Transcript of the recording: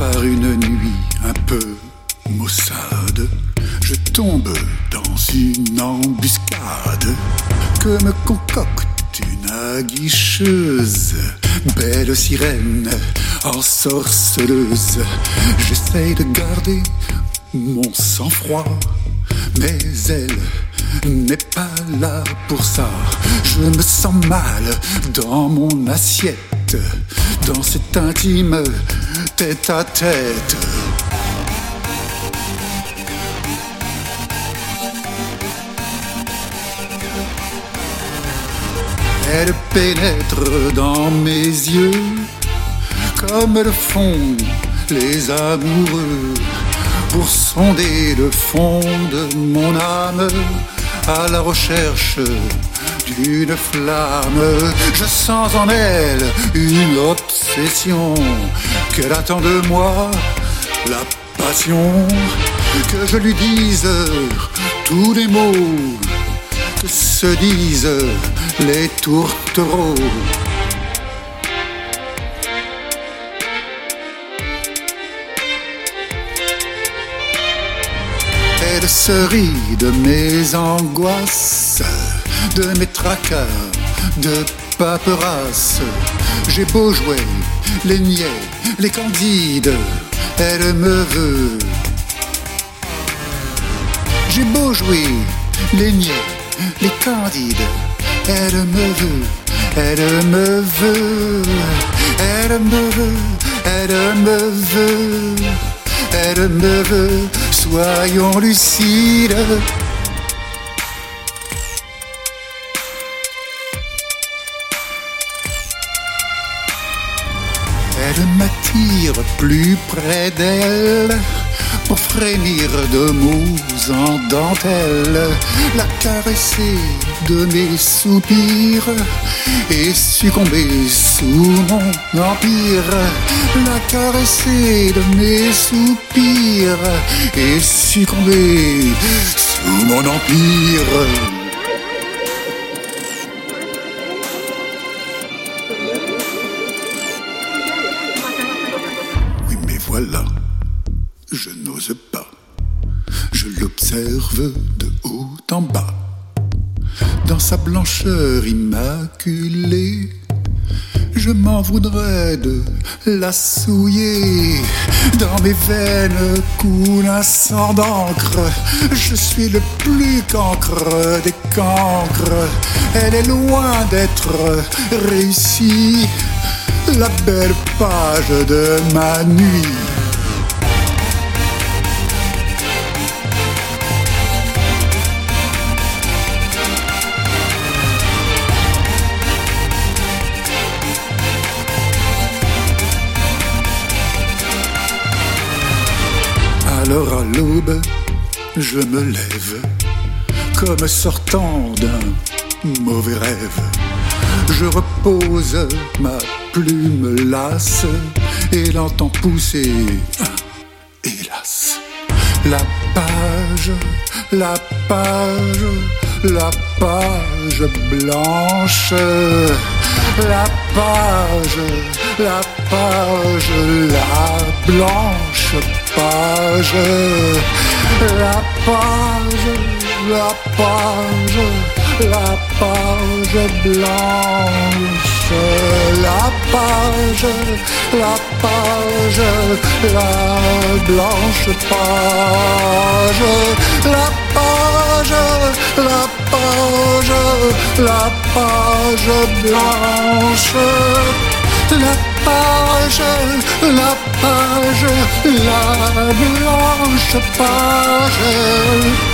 par une nuit un peu maussade, je tombe dans une embuscade que me concocte une aguicheuse. Belle sirène, ensorceleuse, j'essaye de garder mon sang-froid, mais elle n'est pas là pour ça. Je me sens mal dans mon assiette dans cet intime tête à tête. Elle pénètre dans mes yeux comme le font les amoureux pour sonder le fond de mon âme à la recherche d'une flamme. Je sens en elle une obsession qu'elle attend de moi, la passion que je lui dise tous les mots que se disent les tourtereaux. Elle se rit de mes angoisses, de mes tracas, de paperasse. J'ai beau jouer les niais, les candides, elle me veut. J'ai beau jouer les niais, les candides, elle me veut, elle me veut, elle me veut, elle me veut, elle me veut, soyons lucides. Plus près d'elle pour frémir de mots en dentelle, la caresser de mes soupirs et succomber sous mon empire, la caresser de mes soupirs et succomber sous mon empire. Je n'ose pas. Je l'observe de haut en bas. Dans sa blancheur immaculée, je m'en voudrais de la souiller. Dans mes veines coule un sang d'encre. Je suis le plus cancre des cancres. Elle est loin d'être réussie. La belle page de ma nuit. Alors à l'aube, je me lève, comme sortant d'un mauvais rêve. Je repose ma plume lasse et l'entends pousser, hélas. La page, la page, la page blanche. La page, la page, la blanche page. La page, la page, la page blanche. La page, la page, la blanche page. La page, la page, la page blanche. La page, la page, la blanche page.